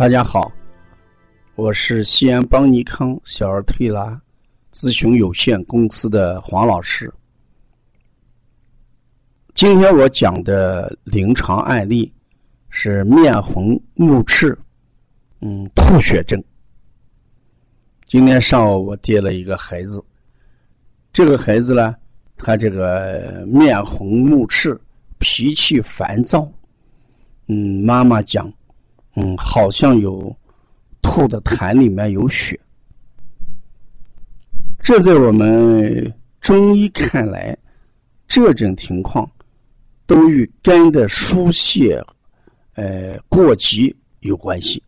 大家好，我是西安邦尼康小儿推拿咨询有限公司的黄老师。今天我讲的临床案例是面红目赤，嗯，吐血症。今天上午我接了一个孩子，这个孩子呢，他这个面红目赤，脾气烦躁，嗯，妈妈讲。嗯，好像有吐的痰里面有血，这在我们中医看来，这种情况都与肝的疏泄呃过急有关系。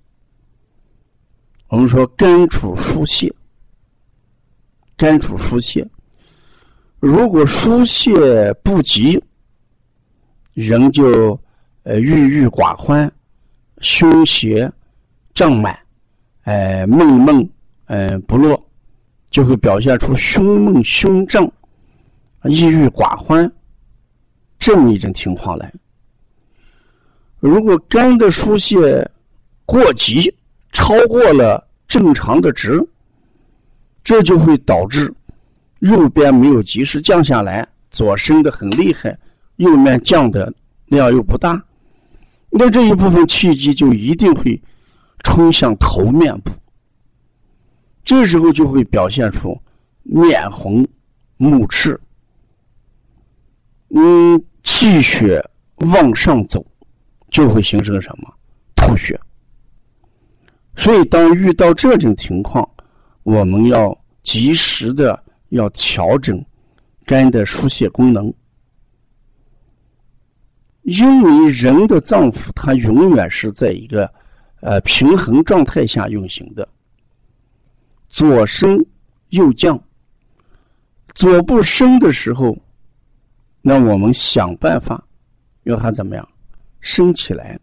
我们说肝主疏泄，肝主疏泄，如果疏泄不及，人就呃郁郁寡欢。胸胁胀满，哎，闷闷，嗯，不落，就会表现出胸闷、胸胀、抑郁寡欢这么一种情况来。如果肝的疏泄过急，超过了正常的值，这就会导致右边没有及时降下来，左升的很厉害，右面降的量又不大。那这一部分气机就一定会冲向头面部，这时候就会表现出面红、目赤，嗯，气血往上走，就会形成什么吐血。所以，当遇到这种情况，我们要及时的要调整肝的疏泄功能。因为人的脏腑，它永远是在一个呃平衡状态下运行的，左升右降。左不升的时候，那我们想办法要它怎么样升起来。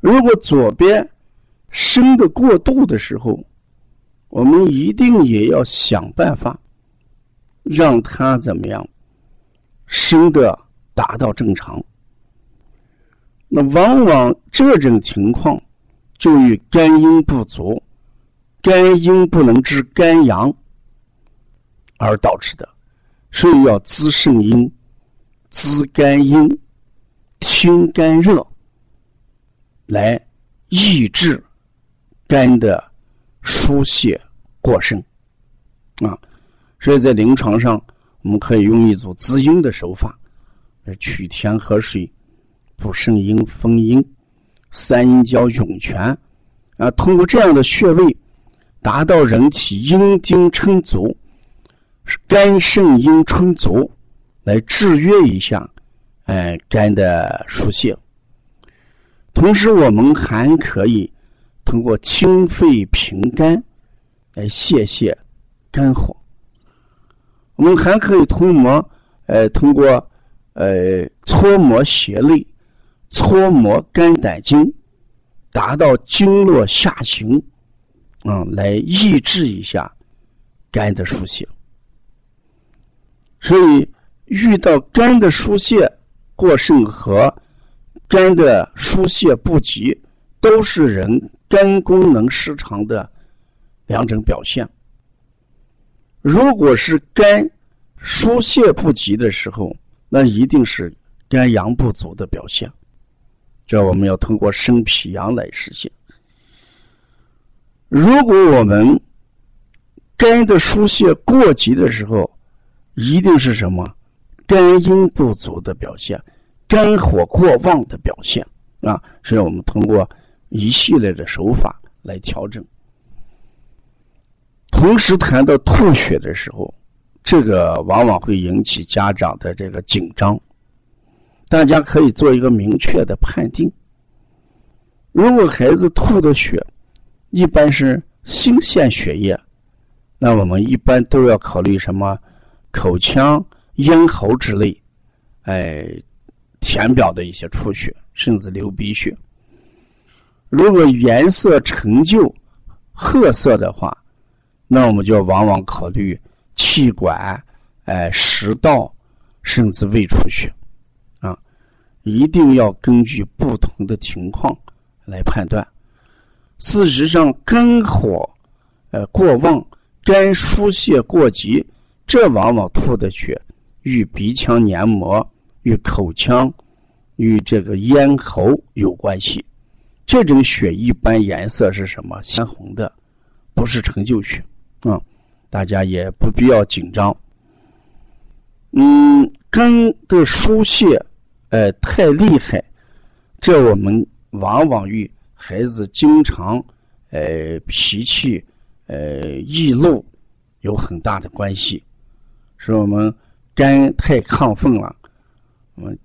如果左边升的过度的时候，我们一定也要想办法让它怎么样升的。达到正常，那往往这种情况就与肝阴不足、肝阴不能治肝阳而导致的，所以要滋肾阴、滋肝阴、清肝热，来抑制肝的疏泄过剩啊。所以在临床上，我们可以用一组滋阴的手法。取天河水，补肾阴、丰阴，三阴交、涌泉，啊，通过这样的穴位，达到人体阴精充足、肝肾阴充足，来制约一下，哎，肝的疏泄。同时，我们还可以通过清肺平肝，来泄泄肝火。我们还可以通过，呃，通过。呃，搓摩胁肋，搓摩肝胆经，达到经络下行，嗯，来抑制一下肝的疏泄。所以，遇到肝的疏泄过剩和肝的疏泄不及，都是人肝功能失常的两种表现。如果是肝疏泄不及的时候，那一定是肝阳不足的表现，这我们要通过生脾阳来实现。如果我们肝的疏泄过急的时候，一定是什么肝阴不足的表现，肝火过旺的表现啊！所以我们通过一系列的手法来调整。同时谈到吐血的时候。这个往往会引起家长的这个紧张，大家可以做一个明确的判定。如果孩子吐的血一般是新鲜血液，那我们一般都要考虑什么口腔、咽喉之类，哎，填表的一些出血，甚至流鼻血。如果颜色陈旧、褐色的话，那我们就往往考虑。气管、哎食道，甚至胃出血，啊，一定要根据不同的情况来判断。事实上，肝火呃过旺，肝疏泄过急，这往往吐的血与鼻腔黏膜、与口腔、与这个咽喉有关系。这种血一般颜色是什么？鲜红的，不是陈旧血啊。大家也不必要紧张。嗯，肝的疏泄，呃，太厉害，这我们往往与孩子经常，呃，脾气，呃，易怒有很大的关系。是我们肝太亢奋了，我们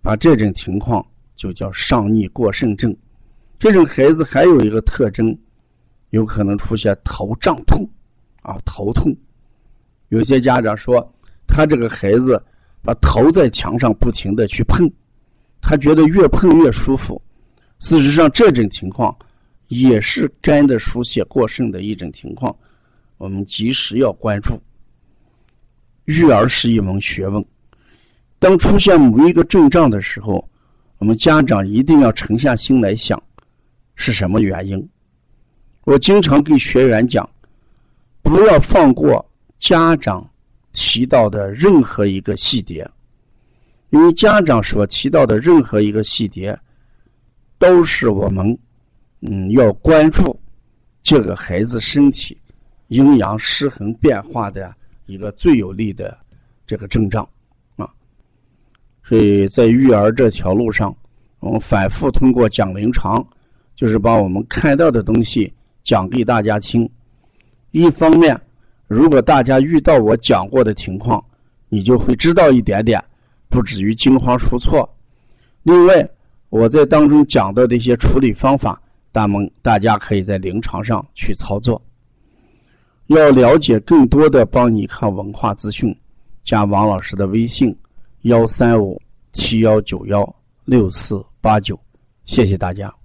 把这种情况就叫上逆过盛症。这种孩子还有一个特征，有可能出现头胀痛。啊，头痛，有些家长说，他这个孩子把头在墙上不停的去碰，他觉得越碰越舒服。事实上，这种情况也是肝的疏泄过剩的一种情况，我们及时要关注。育儿是一门学问，当出现某一个症状的时候，我们家长一定要沉下心来想，是什么原因。我经常给学员讲。不要放过家长提到的任何一个细节，因为家长所提到的任何一个细节，都是我们嗯要关注这个孩子身体阴阳失衡变化的一个最有力的这个征兆啊。所以在育儿这条路上，我们反复通过讲临床，就是把我们看到的东西讲给大家听。一方面，如果大家遇到我讲过的情况，你就会知道一点点，不至于惊慌出错。另外，我在当中讲到的一些处理方法，大们大家可以在临床上去操作。要了解更多的帮你看文化资讯，加王老师的微信：幺三五七幺九幺六四八九。谢谢大家。